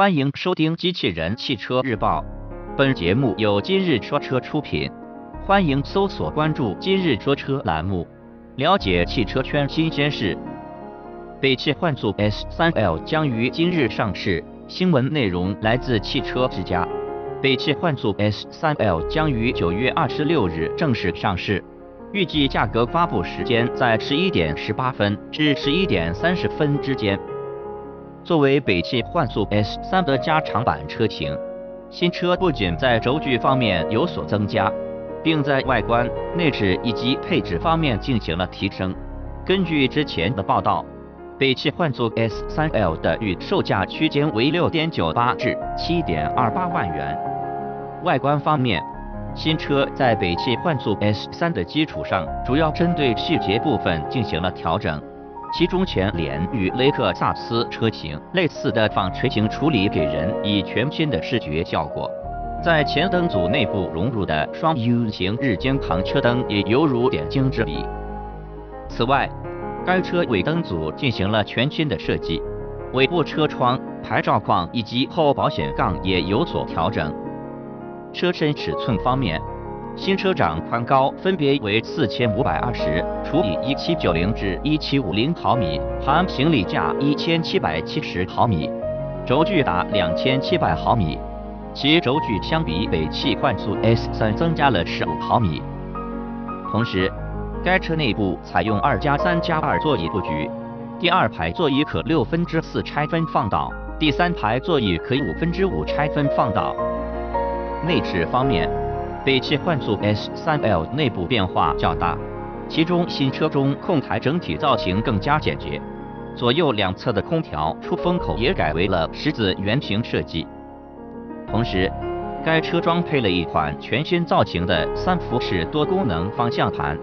欢迎收听《机器人汽车日报》，本节目由今日说车出品。欢迎搜索关注“今日说车”栏目，了解汽车圈新鲜事。北汽幻速 S3L 将于今日上市，新闻内容来自汽车之家。北汽幻速 S3L 将于九月二十六日正式上市，预计价格发布时间在十一点十八分至十一点三十分之间。作为北汽幻速 S3 的加长版车型，新车不仅在轴距方面有所增加，并在外观、内饰以及配置方面进行了提升。根据之前的报道，北汽幻速 S3L 的预售价区间为六点九八至七点二八万元。外观方面，新车在北汽幻速 S3 的基础上，主要针对细节部分进行了调整。其中前脸与雷克萨斯车型类似的纺锤形处理，给人以全新的视觉效果。在前灯组内部融入的双 U 型日间行车灯也犹如点睛之笔。此外，该车尾灯组进行了全新的设计，尾部车窗、牌照框以及后保险杠也有所调整。车身尺寸方面，新车长宽高分别为四千五百二十除以一七九零至一七五零毫米，含行李架一千七百七十毫米，轴距达两千七百毫米，其轴距相比北汽幻速 S3 增加了十五毫米。同时，该车内部采用二加三加二座椅布局，第二排座椅可六分之四拆分放倒，第三排座椅可以五分之五拆分放倒。内饰方面。北汽幻速 S3L 内部变化较大，其中新车中控台整体造型更加简洁，左右两侧的空调出风口也改为了十字圆形设计。同时，该车装配了一款全新造型的三辐式多功能方向盘，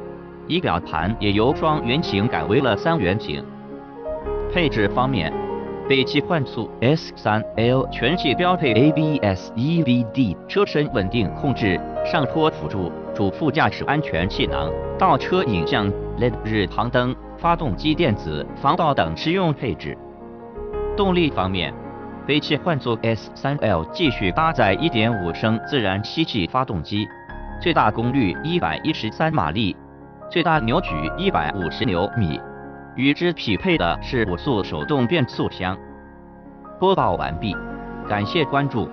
仪表盘也由双圆形改为了三圆形。配置方面，北汽幻速 S3L 全系标配 ABS、EBD 车身稳定控制。上坡辅助、主副驾驶安全气囊、倒车影像、LED 日行灯、发动机电子防盗等实用配置。动力方面，北汽幻速 S3L 继续搭载1.5升自然吸气发动机，最大功率113马力，最大扭矩150牛米，与之匹配的是五速手动变速箱。播报完毕，感谢关注。